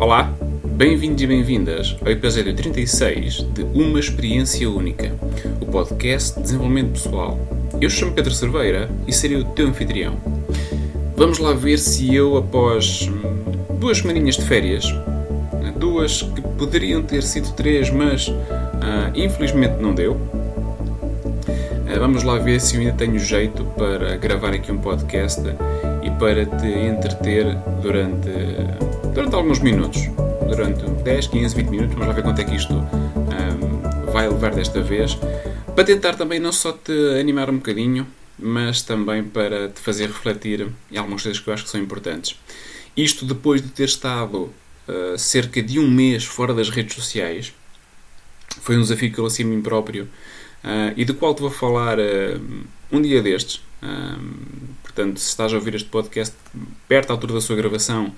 Olá, bem-vindos e bem-vindas ao episódio 36 de Uma Experiência Única, o podcast de desenvolvimento pessoal. Eu chamo Pedro Cerveira e serei o teu anfitrião. Vamos lá ver se eu, após hum, duas semaninhas de férias, duas que poderiam ter sido três, mas ah, infelizmente não deu, ah, vamos lá ver se eu ainda tenho jeito para gravar aqui um podcast e para te entreter durante, durante alguns minutos. Durante 10, 15, 20 minutos. Vamos lá ver quanto é que isto um, vai levar desta vez. Para tentar também não só te animar um bocadinho, mas também para te fazer refletir em algumas coisas que eu acho que são importantes. Isto depois de ter estado uh, cerca de um mês fora das redes sociais. Foi um desafio que eu lancei a mim próprio uh, e do qual te vou falar uh, um dia destes. Portanto, se estás a ouvir este podcast perto da altura da sua gravação,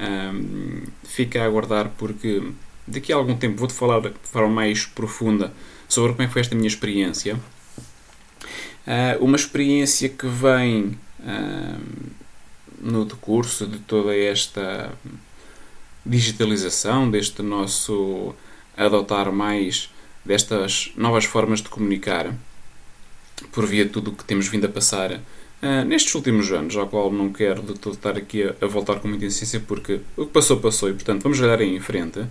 um, fica a aguardar porque daqui a algum tempo vou-te falar de forma mais profunda sobre como é que foi esta minha experiência. Uh, uma experiência que vem uh, no decurso de toda esta digitalização, deste nosso adotar mais destas novas formas de comunicar, por via de tudo o que temos vindo a passar Uh, nestes últimos anos, ao qual não quero de todo estar aqui a, a, voltar com muita insistência, porque o que passou, passou, e portanto vamos olhar aí em frente.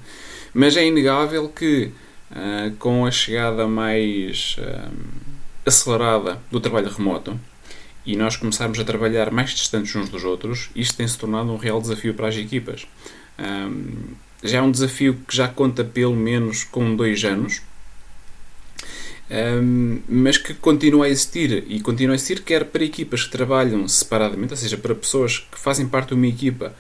Mas é inegável que, uh, com a chegada mais uh, acelerada do trabalho remoto, e nós começarmos a trabalhar mais distantes uns dos outros, isto tem se tornado um real desafio para as equipas. já é um desafio que já conta pelo menos com dois anos, um, mas que continua a existir e continua a existir quer para equipas que trabalham separadamente, ou seja, para pessoas que fazem parte de uma equipa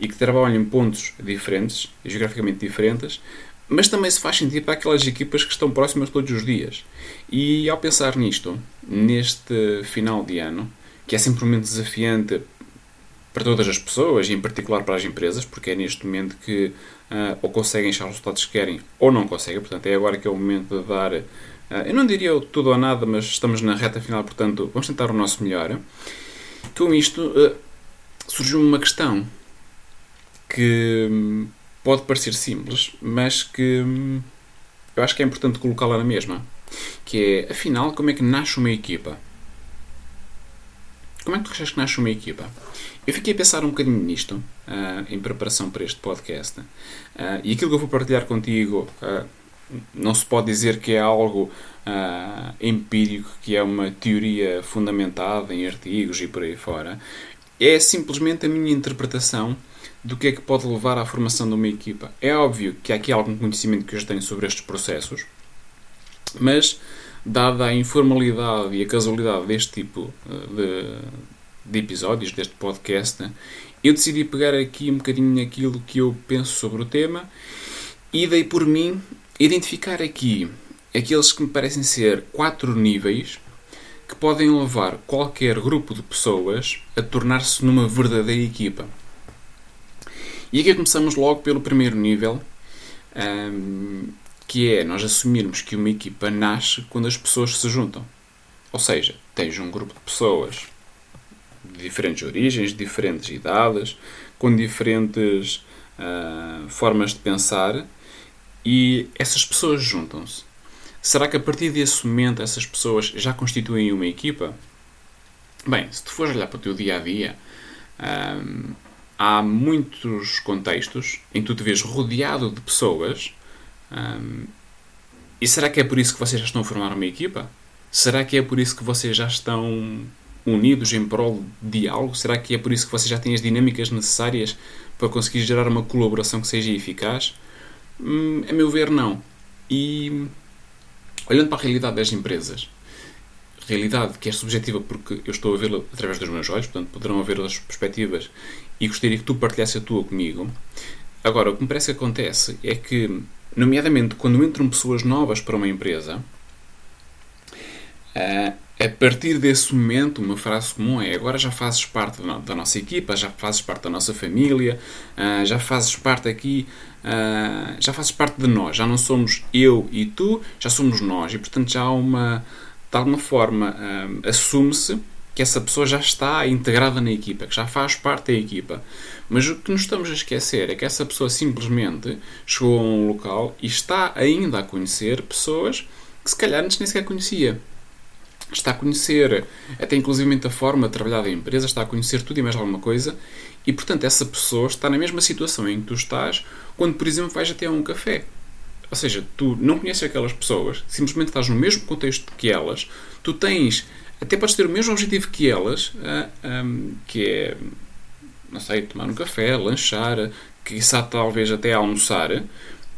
e que trabalham em pontos diferentes, geograficamente diferentes, mas também se faz sentido para aquelas equipas que estão próximas todos os dias. E ao pensar nisto, neste final de ano, que é sempre um momento desafiante para todas as pessoas e em particular para as empresas, porque é neste momento que uh, ou conseguem achar os resultados que querem ou não conseguem, portanto é agora que é o momento de dar eu não diria tudo ou nada, mas estamos na reta final, portanto, vamos tentar o nosso melhor. Com isto, ah, surgiu uma questão que hum, pode parecer simples, mas que hum, eu acho que é importante colocá-la na mesma. Que é, afinal, como é que nasce uma equipa? Como é que tu achas que nasce uma equipa? Eu fiquei a pensar um bocadinho nisto, uh, em preparação para este podcast. E aquilo que eu vou partilhar contigo não se pode dizer que é algo uh, empírico, que é uma teoria fundamentada em artigos e por aí fora. É simplesmente a minha interpretação do que é que pode levar à formação de uma equipa. É óbvio que há aqui algum conhecimento que eu já tenho sobre estes processos, mas, dada a informalidade e a casualidade deste tipo ah, de, de episódios, deste podcast, eu decidi pegar aqui um bocadinho naquilo que eu penso sobre o tema e dei por mim identificar aqui aqueles que me parecem ser quatro níveis que podem levar qualquer grupo de pessoas a tornar-se numa verdadeira equipa. E aqui começamos logo pelo primeiro nível, um, que é nós assumirmos que uma equipa nasce quando as pessoas se juntam. Ou seja, tens um grupo de pessoas de diferentes origens, diferentes idades, com diferentes uh, formas de pensar e essas pessoas juntam-se. Será que a partir desse momento essas pessoas já constituem uma equipa? Bem, se tu fores olhar para o teu dia a dia, hum, há muitos contextos em que tu te vês rodeado de pessoas. Hum, e será que é por isso que vocês já estão a formar uma equipa? Será que é por isso que vocês já estão unidos em prol de algo? Será que é por isso que vocês já têm as dinâmicas necessárias para conseguir gerar uma colaboração que seja eficaz? Hum, a meu ver, não. E olhando para a realidade das empresas, realidade que é subjetiva porque eu estou a vê-la através dos meus olhos, portanto poderão haver outras perspectivas e gostaria que tu partilhasse a tua comigo. Agora, o que me parece que acontece é que, nomeadamente quando entram pessoas novas para uma empresa, eh, a partir desse momento, uma frase comum é agora já fazes parte da nossa equipa, já fazes parte da nossa família, eh, já fazes parte aqui uh, já fazes parte de nós, já não somos eu e tu, já somos nós. E portanto já há uma, de alguma forma, uh, assume-se que essa pessoa já está integrada na equipa, que já faz parte da equipa. Mas o que nos estamos a esquecer é que essa pessoa simplesmente chegou a um local e está ainda a conhecer pessoas que se calhar antes nem sequer conhecia. Está a conhecer até inclusivamente a forma de trabalhar da empresa, está a conhecer tudo e mais alguma coisa, e portanto essa pessoa está na mesma situação em que tu estás quando, por exemplo, vais até a um café. Ou seja, tu não conheces aquelas pessoas, simplesmente estás no mesmo contexto que elas, tu tens, até podes ter o mesmo objetivo que elas, um, que é, não sei, tomar um café, lanchar, quiçá talvez até almoçar,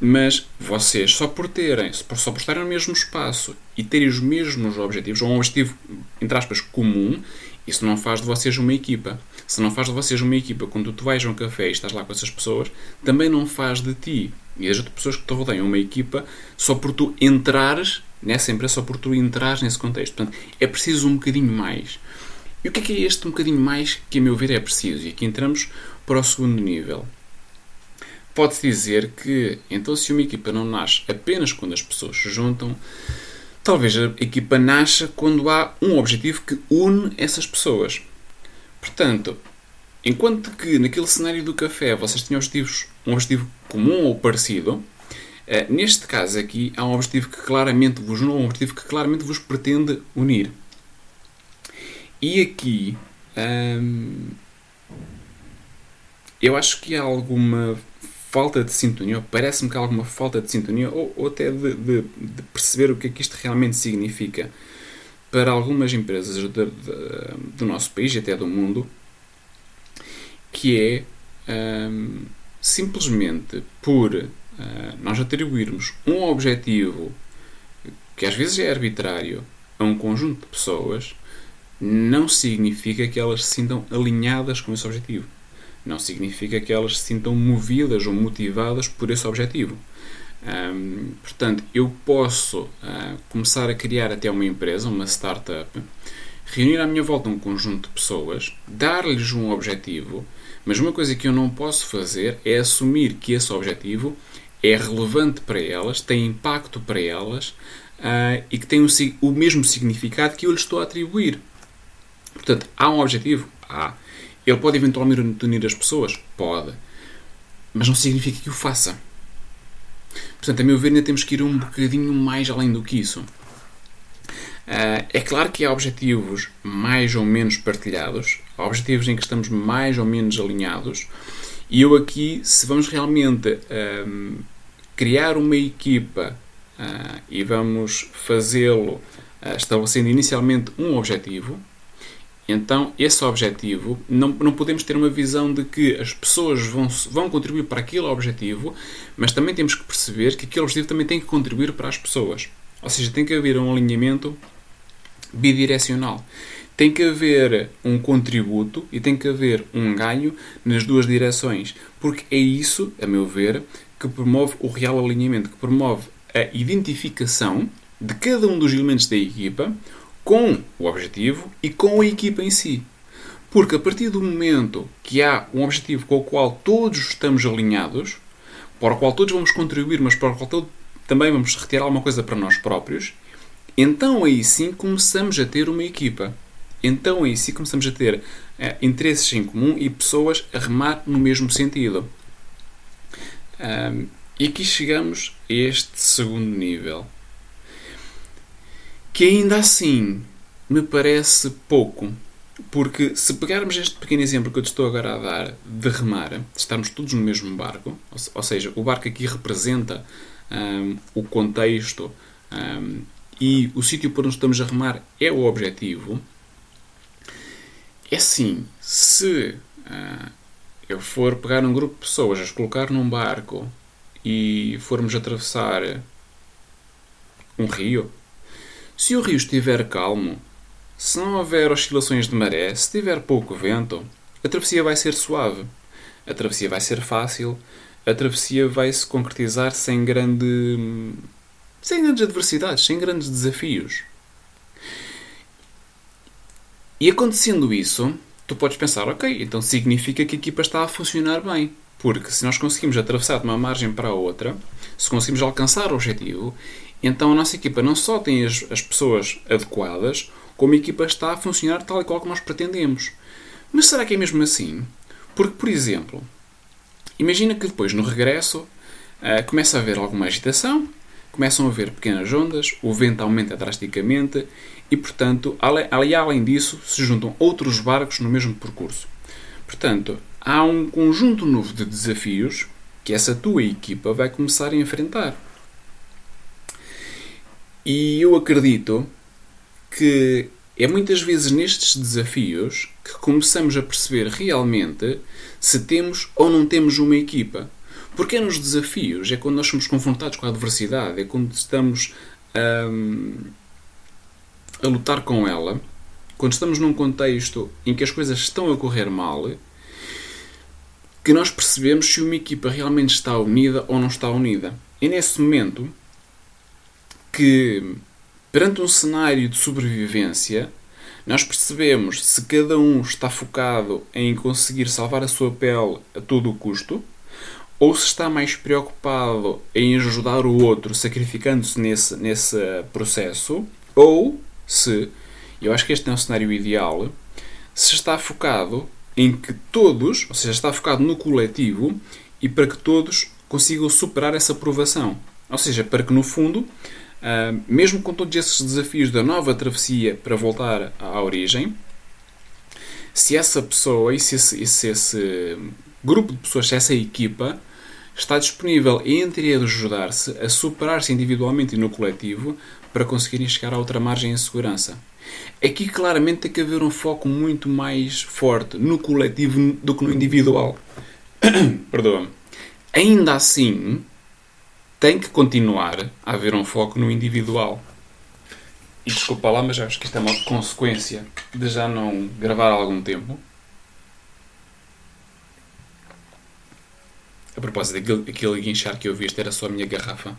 mas vocês, só por terem, só por estarem no mesmo espaço e terem os mesmos objetivos, ou um objetivo, entre aspas, comum, isso não faz de vocês uma equipa. Se não faz de vocês uma equipa quando tu vais a um café e estás lá com essas pessoas, também não faz de ti e as outras pessoas que te rodeiam uma equipa só por tu entrares nessa empresa, só por tu entrares nesse contexto. Portanto, é preciso um bocadinho mais. E o que é que é este um bocadinho mais que, a meu ver, é preciso? E aqui entramos para o segundo nível. Pode-se dizer que, então, se uma equipa não nasce apenas quando as pessoas se juntam, talvez a equipa nasça quando há um objetivo que une essas pessoas. Portanto, enquanto que naquele cenário do café vocês tinham objetivos, um objetivo comum ou parecido, eh, neste caso aqui há um objetivo que claramente vos une, um objetivo que claramente vos pretende unir. E aqui hum, eu acho que há alguma falta de sintonia, parece-me que há alguma falta de sintonia, ou, ou até de, de, de, perceber o que é que isto realmente significa para algumas empresas de, do nosso país e até do mundo, que é um, simplesmente por uh, nós atribuirmos um objetivo que às vezes é arbitrário a um conjunto de pessoas, não significa que elas se sintam alinhadas com esse objetivo não significa que elas se sintam movidas ou motivadas por esse objetivo. Um, portanto, eu posso uh, começar a criar até uma empresa, uma startup, reunir à minha volta um conjunto de pessoas, dar-lhes um objetivo, mas uma coisa que eu não posso fazer é assumir que esse objetivo é relevante para elas, tem impacto para elas uh, e que tem o, mesmo significado que eu lhes estou a atribuir. Portanto, há um objetivo? Há. Ele pode eventualmente unir as pessoas? Pode. Mas não significa que o faça. Portanto, a meu ver, ainda temos que ir um bocadinho mais além do que isso. Uh, é claro que há objetivos mais ou menos partilhados, há objetivos em que estamos mais ou menos alinhados, e eu aqui, se vamos realmente uh, criar uma equipa uh, e vamos fazê-lo estabelecendo inicialmente um objetivo, então, esse objetivo, não, não podemos ter uma visão de que as pessoas vão, vão contribuir para aquele objetivo, mas também temos que perceber que aquele objetivo também tem que contribuir para as pessoas. Ou seja, tem que haver um alinhamento bidirecional. Tem que haver um contributo e tem que haver um ganho nas duas direções, porque é isso, a meu ver, que promove o real alinhamento, que promove a identificação de cada um dos elementos da equipa, com o objetivo e com a equipa em si. Porque a partir do momento que há um objetivo com o qual todos estamos alinhados, para o qual todos vamos contribuir, mas para o qual também vamos retirar alguma coisa para nós próprios, então aí sim começamos a ter uma equipa. Então aí sim começamos a ter é, interesses em comum e pessoas a remar no mesmo sentido. Um, e aqui chegamos a este segundo nível que ainda assim me parece pouco. Porque se pegarmos este pequeno exemplo que eu te estou agora a dar de remar, estarmos todos no mesmo barco, ou seja, o barco aqui representa um, o contexto um, e o sítio por onde estamos a remar é o objetivo, é assim, se uh, eu for pegar um grupo de pessoas, as colocar num barco e formos atravessar um rio, se o rio estiver calmo, se não houver oscilações de maré, se tiver pouco vento, a travessia vai ser suave, a travessia vai ser fácil, a travessia vai se concretizar sem grande. sem grandes adversidades, sem grandes desafios. E acontecendo isso, tu podes pensar, ok, então significa que a equipa está a funcionar bem. Porque se nós conseguimos atravessar de uma margem para a outra, se conseguimos alcançar o objetivo, então a nossa equipa não só tem as, as pessoas adequadas, como a equipa está a funcionar tal e qual como nós pretendemos. Mas será que é mesmo assim? Porque, por exemplo, imagina que depois no regresso uh, começa a haver alguma agitação, começam a haver pequenas ondas, o vento aumenta drasticamente e, portanto, além, além disso, se juntam outros barcos no mesmo percurso. Portanto, há um conjunto novo de desafios que essa tua equipa vai começar a enfrentar. E eu acredito que é muitas vezes nestes desafios que começamos a perceber realmente se temos ou não temos uma equipa. Porque é nos desafios, é quando nós somos confrontados com a adversidade, é quando estamos hum, a lutar com ela, quando estamos num contexto em que as coisas estão a correr mal, que nós percebemos se uma equipa realmente está unida ou não está unida. E nesse momento que, perante um cenário de sobrevivência, nós percebemos se cada um está focado em conseguir salvar a sua pele a todo o custo ou se está mais preocupado em ajudar o outro, sacrificando-se nesse, nesse processo, ou se, eu acho que este é um cenário ideal, se está focado em que todos, ou seja, está focado no coletivo e para que todos consigam superar essa provação. Ou seja, para que no fundo, ah, mesmo com todos esses desafios da nova travessia para voltar à origem, se essa pessoa e se esse, se esse grupo de pessoas, se essa equipa está disponível entre ajudar-se a superar-se individualmente e no coletivo para conseguirem chegar a outra margem em segurança. Aqui claramente tem que haver um foco muito mais forte no coletivo do que no individual. Perdoa-me. Ainda assim, tem que continuar a haver um foco no individual. E desculpa lá, mas acho que isto é uma consequência de já não gravar há algum tempo. A propósito, aquele, aquele guinchar que eu vi, era só a minha garrafa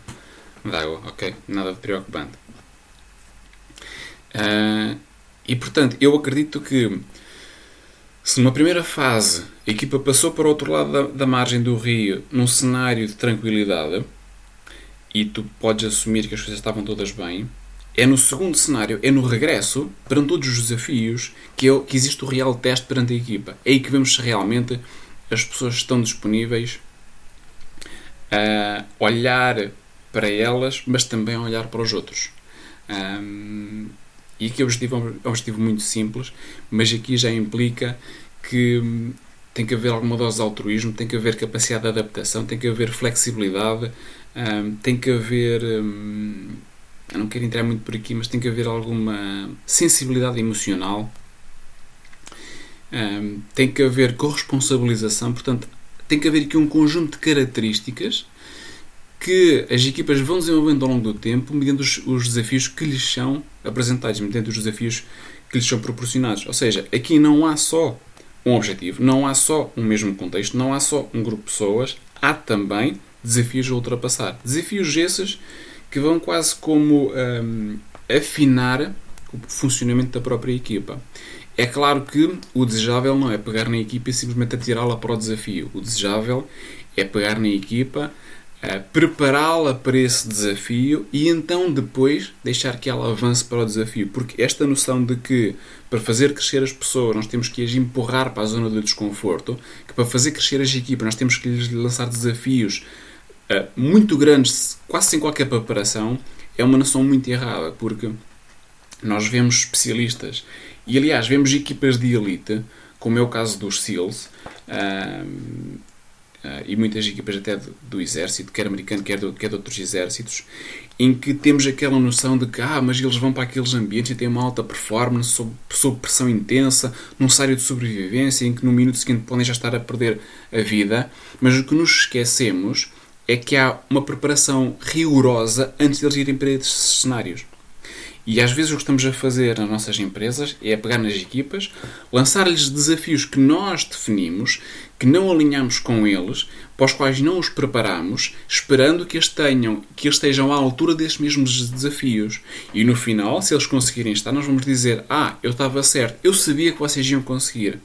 de água, ok? Nada de preocupante. Uh, e portanto, eu acredito que se numa primeira fase a equipa passou para o outro lado da, da margem do rio num cenário de tranquilidade e tu podes assumir que as coisas estavam todas bem, é no segundo cenário, é no regresso, perante todos os desafios, que, é, que existe o real teste perante a equipa. É aí que vemos se realmente as pessoas estão disponíveis a olhar para elas, mas também a olhar para os outros. Um, e aqui o objetivo é um objetivo muito simples, mas aqui já implica que hum, tem que haver alguma dose de altruísmo, tem que haver capacidade de adaptação, tem que haver flexibilidade, hum, tem que haver. Eu não quero entrar muito por aqui, mas tem que haver alguma sensibilidade emocional, tem que haver corresponsabilização, portanto, tem que haver aqui um conjunto de características que as equipas vão desenvolvendo ao longo do tempo mediante os, os desafios que lhes são apresentados, mediante os desafios que lhes são proporcionados. Ou seja, aqui não há só um objetivo, não há só um mesmo contexto, não há só um grupo de pessoas, há também desafios a ultrapassar. Desafios esses que vão quase como um, afinar o funcionamento da própria equipa. É claro que o desejável não é pegar na equipa e simplesmente atirá-la para o desafio. O desejável é pegar na equipa, prepará-la para esse desafio e então depois deixar que ela avance para o desafio. Porque esta noção de que para fazer crescer as pessoas nós temos que as empurrar para a zona do desconforto, que para fazer crescer as equipas nós temos que lhes lançar desafios uh, muito grandes, quase sem qualquer preparação, é uma noção muito errada. Porque nós vemos especialistas e aliás vemos equipas de elite, como é o caso dos SEALs. Uh, Uh, e muitas equipas até do, do, exército, quer americano, quer, do, quer de outros exércitos, em que temos aquela noção de que ah, mas eles vão para aqueles ambientes e têm uma alta performance sob, sob pressão intensa, num cenário de sobrevivência, em que no minuto seguinte podem já estar a perder a vida, mas o que nos esquecemos é que há uma preparação rigorosa antes de eles irem para esses cenários. E às vezes o que estamos a fazer nas nossas empresas é pegar nas equipas, lançar-lhes desafios que nós definimos, que não alinhamos com eles, para os quais não os preparamos, esperando que eles, tenham, que eles estejam à altura desses mesmos desafios. E no final, se eles conseguirem estar, nós vamos dizer: Ah, eu estava certo, eu sabia que vocês iam conseguir.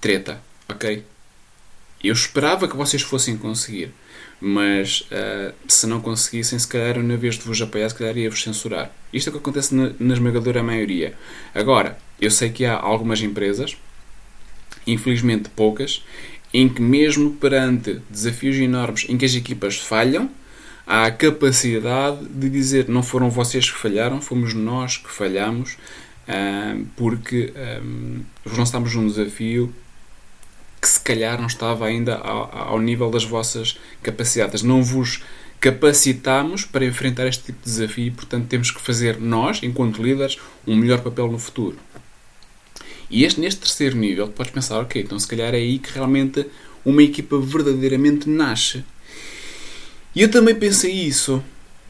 Treta, ok? eu esperava que vocês fossem conseguir. Mas uh, se não conseguissem, se calhar, na vez de vos apoiar, se calhar ia-vos censurar. Isto é o que acontece na, na esmagadora maioria. Agora, eu sei que há algumas empresas, infelizmente poucas, em que mesmo perante desafios enormes em que as equipas falham, há a capacidade de dizer não foram vocês que falharam, fomos nós que falhamos, uh, porque um, vos lançámos um desafio que se calhar não estava ainda ao, ao nível das vossas capacidades. Não vos capacitamos para enfrentar este tipo de desafio portanto, temos que fazer nós, enquanto líderes, um melhor papel no futuro. E este, neste terceiro nível, podes pensar, ok, então se calhar é aí que realmente uma equipa verdadeiramente nasce. E eu também pensei isso,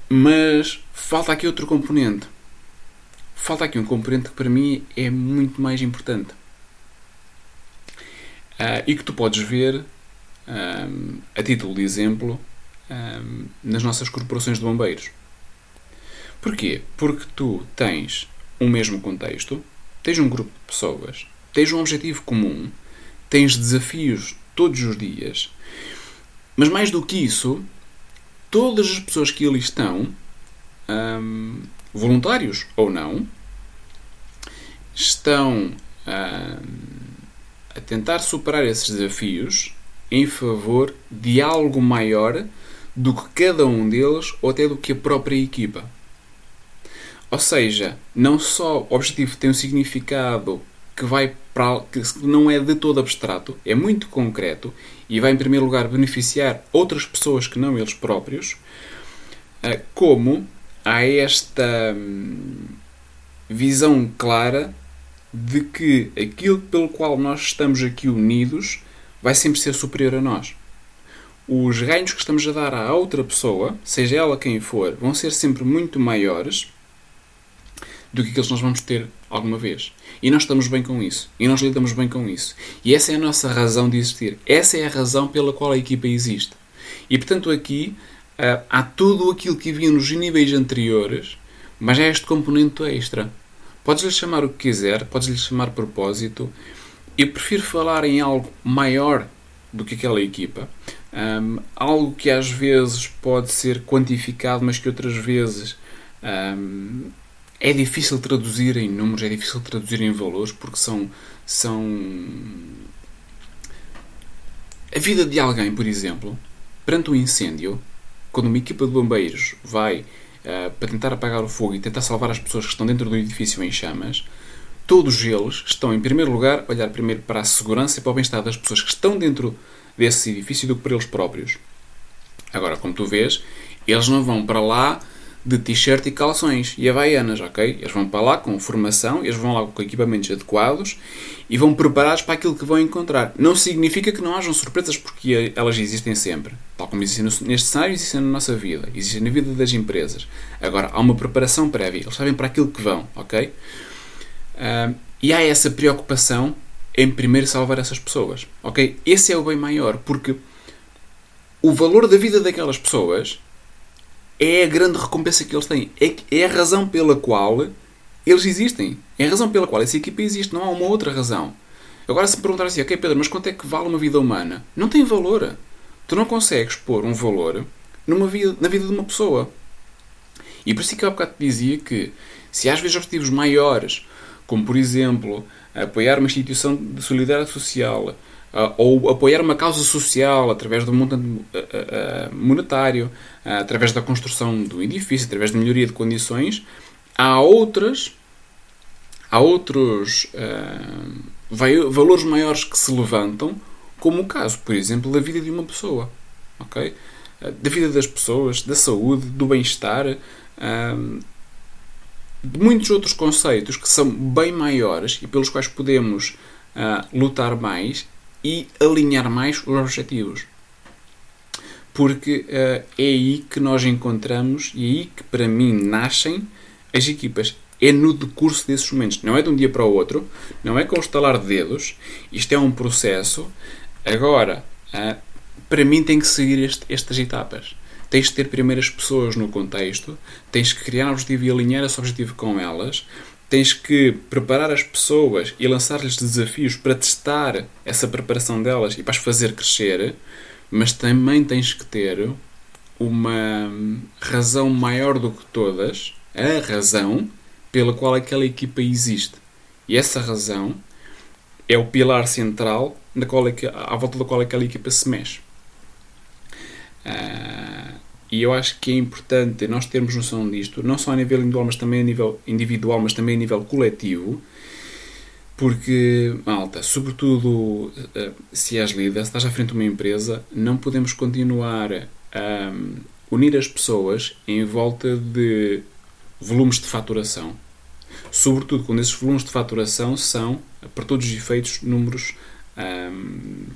mas falta aqui outro componente. Falta aqui um componente que para mim é muito mais importante. Uh, e que tu podes ver, um, a título de exemplo, um, nas nossas corporações de bombeiros. Porquê? Porque tu tens um mesmo contexto, tens um grupo de pessoas, tens um objetivo comum, tens desafios todos os dias, mas mais do que isso, todas as pessoas que ali estão, um, voluntários ou não, estão a tentar superar esses desafios em favor de algo maior do que cada um deles ou até do que a própria equipa. Ou seja, não só o objetivo tem um significado que vai para que não é de todo abstrato, é muito concreto e vai em primeiro lugar beneficiar outras pessoas que não eles próprios, eh, como há esta hum, visão clara de que aquilo pelo qual nós estamos aqui unidos vai sempre ser superior a nós. Os ganhos que estamos a dar à outra pessoa, seja ela quem for, vão ser sempre muito maiores do que aqueles que nós vamos ter alguma vez. E nós estamos bem com isso. E nós lidamos bem com isso. E essa é a nossa razão de existir. Essa é a razão pela qual a equipa existe. E portanto aqui uh, há tudo aquilo que havia nos níveis anteriores, mas há este componente extra. Podes-lhe chamar o que quiser, podes-lhe chamar propósito. Eu prefiro falar em algo maior do que aquela equipa. Um, algo que às vezes pode ser quantificado, mas que outras vezes um, é difícil traduzir em números, é difícil traduzir em valores, porque são, são. A vida de alguém, por exemplo, perante um incêndio, quando uma equipa de bombeiros vai uh, para tentar apagar o fogo e tentar salvar as pessoas que estão dentro do edifício em chamas, todos eles estão, em primeiro lugar, a olhar primeiro para a segurança e para o bem-estar das pessoas que estão dentro desse edifício do que para eles próprios. Agora, como tu vês, eles não vão para lá de t-shirt e calções e havaianas, ok? Eles vão para lá com formação, eles vão lá com equipamentos adequados e vão preparados para aquilo que vão encontrar. Não significa que não hajam surpresas, porque elas existem sempre. Tal como existem neste cenário, existem na nossa vida, existem na vida das empresas. Agora, há uma preparação prévia, eles sabem para aquilo que vão, ok? Uh, e há essa preocupação em primeiro salvar essas pessoas, ok? Esse é o bem maior, porque o valor da vida daquelas pessoas é a grande recompensa que eles têm. É, é a razão pela qual eles existem. É a razão pela qual essa equipa existe. Não há uma outra razão. Agora, se me perguntar assim, ok, Pedro, mas quanto é que vale uma vida humana? Não tem valor. Tu não consegues pôr um valor numa vida, na vida de uma pessoa. E por isso é que eu há bocado te dizia que se às vezes objetivos maiores, como por exemplo apoiar uma instituição de solidariedade social, ou apoiar uma causa social através do montante uh, uh, monetário, através da construção do edifício, através da melhoria de condições, há outras, há outros valores maiores que se levantam, como o caso, por exemplo, da vida de uma pessoa, ok? Da vida das pessoas, da saúde, do bem-estar, de muitos outros conceitos que são bem maiores e pelos quais podemos lutar mais e alinhar mais os objetivos. Porque uh, é aí que nós encontramos e é aí que para mim nascem as equipas. É no decurso desses momentos. Não é de um dia para o outro, não é com estalar de dedos. Isto é um processo. Agora, uh, para mim tem que seguir este, estas etapas. Tens de ter primeiro as pessoas no contexto, tens que criar um objetivo e alinhar esse objetivo com elas, tens que preparar as pessoas e lançar-lhes desafios para testar essa preparação delas e para as fazer crescer, mas também tens que ter uma razão maior do que todas, a razão pela qual aquela equipa existe. E essa razão é o pilar central na qual, é à volta da qual aquela equipa se mexe. Uh, e eu acho que é importante nós termos noção disto, não só a nível individual, mas também a nível individual, mas também a nível coletivo, porque, malta, sobretudo ah, se és líder, se estás à frente de uma empresa, não podemos continuar a unir as pessoas em volta de volumes de faturação. Sobretudo quando esses volumes de faturação são, para todos os efeitos, números um,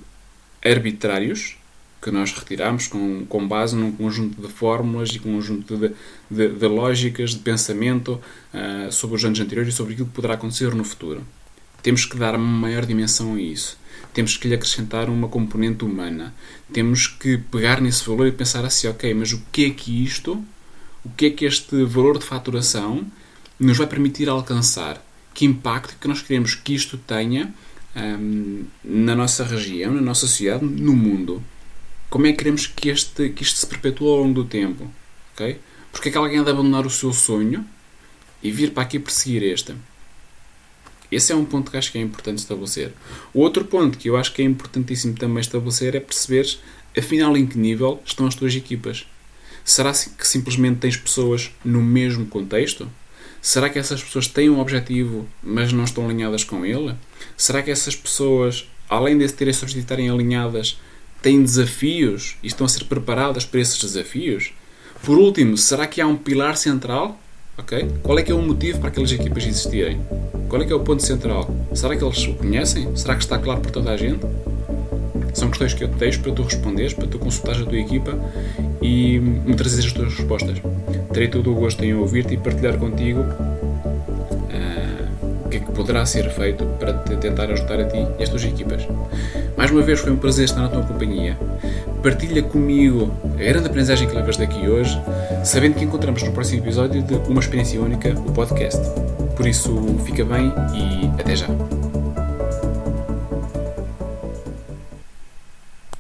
arbitrários que nós retiramos com, com base num conjunto de fórmulas e conjunto de, de, de lógicas de pensamento uh, sobre os anos anteriores e sobre aquilo que poderá acontecer no futuro. Temos que dar maior dimensão a isso. Temos que lhe acrescentar uma componente humana. Temos que pegar nesse valor e pensar assim, ok, mas o que é que isto, o que é que este valor de faturação nos vai permitir alcançar? Que impacto que nós queremos que isto tenha um, na nossa região, na nossa sociedade, no mundo? Como é que queremos que, este, que isto se perpetue ao longo do tempo? Okay? Porque é que alguém há de abandonar o seu sonho e vir para aqui perseguir este? Esse é um ponto que acho que é importante estabelecer. O outro ponto que eu acho que é importantíssimo também estabelecer é perceber, afinal, em que nível estão as tuas equipas. Será que simplesmente tens pessoas no mesmo contexto? Será que essas pessoas têm um objetivo, mas não estão alinhadas com ele? Será que essas pessoas, além de terem de estarem alinhadas, têm desafios e estão a ser preparadas para esses desafios? Por último, será que há um pilar central? Okay? Qual é que é o motivo para aquelas equipas existirem? Qual é que é o ponto central? Será que eles o conhecem? Será que está claro para toda a gente? São questões que eu te deixo para tu responderes, para tu consultares a tua equipa e me trazeres as tuas respostas. Terei todo o gosto em ouvir-te e partilhar contigo o que é que poderá ser feito para te tentar ajudar a ti e as tuas equipas. Mais uma vez foi um prazer estar na tua companhia. Partilha comigo a grande aprendizagem que levas daqui hoje, sabendo que encontramos no próximo episódio de Uma Experiência Única, o podcast. Por isso, fica bem e até já.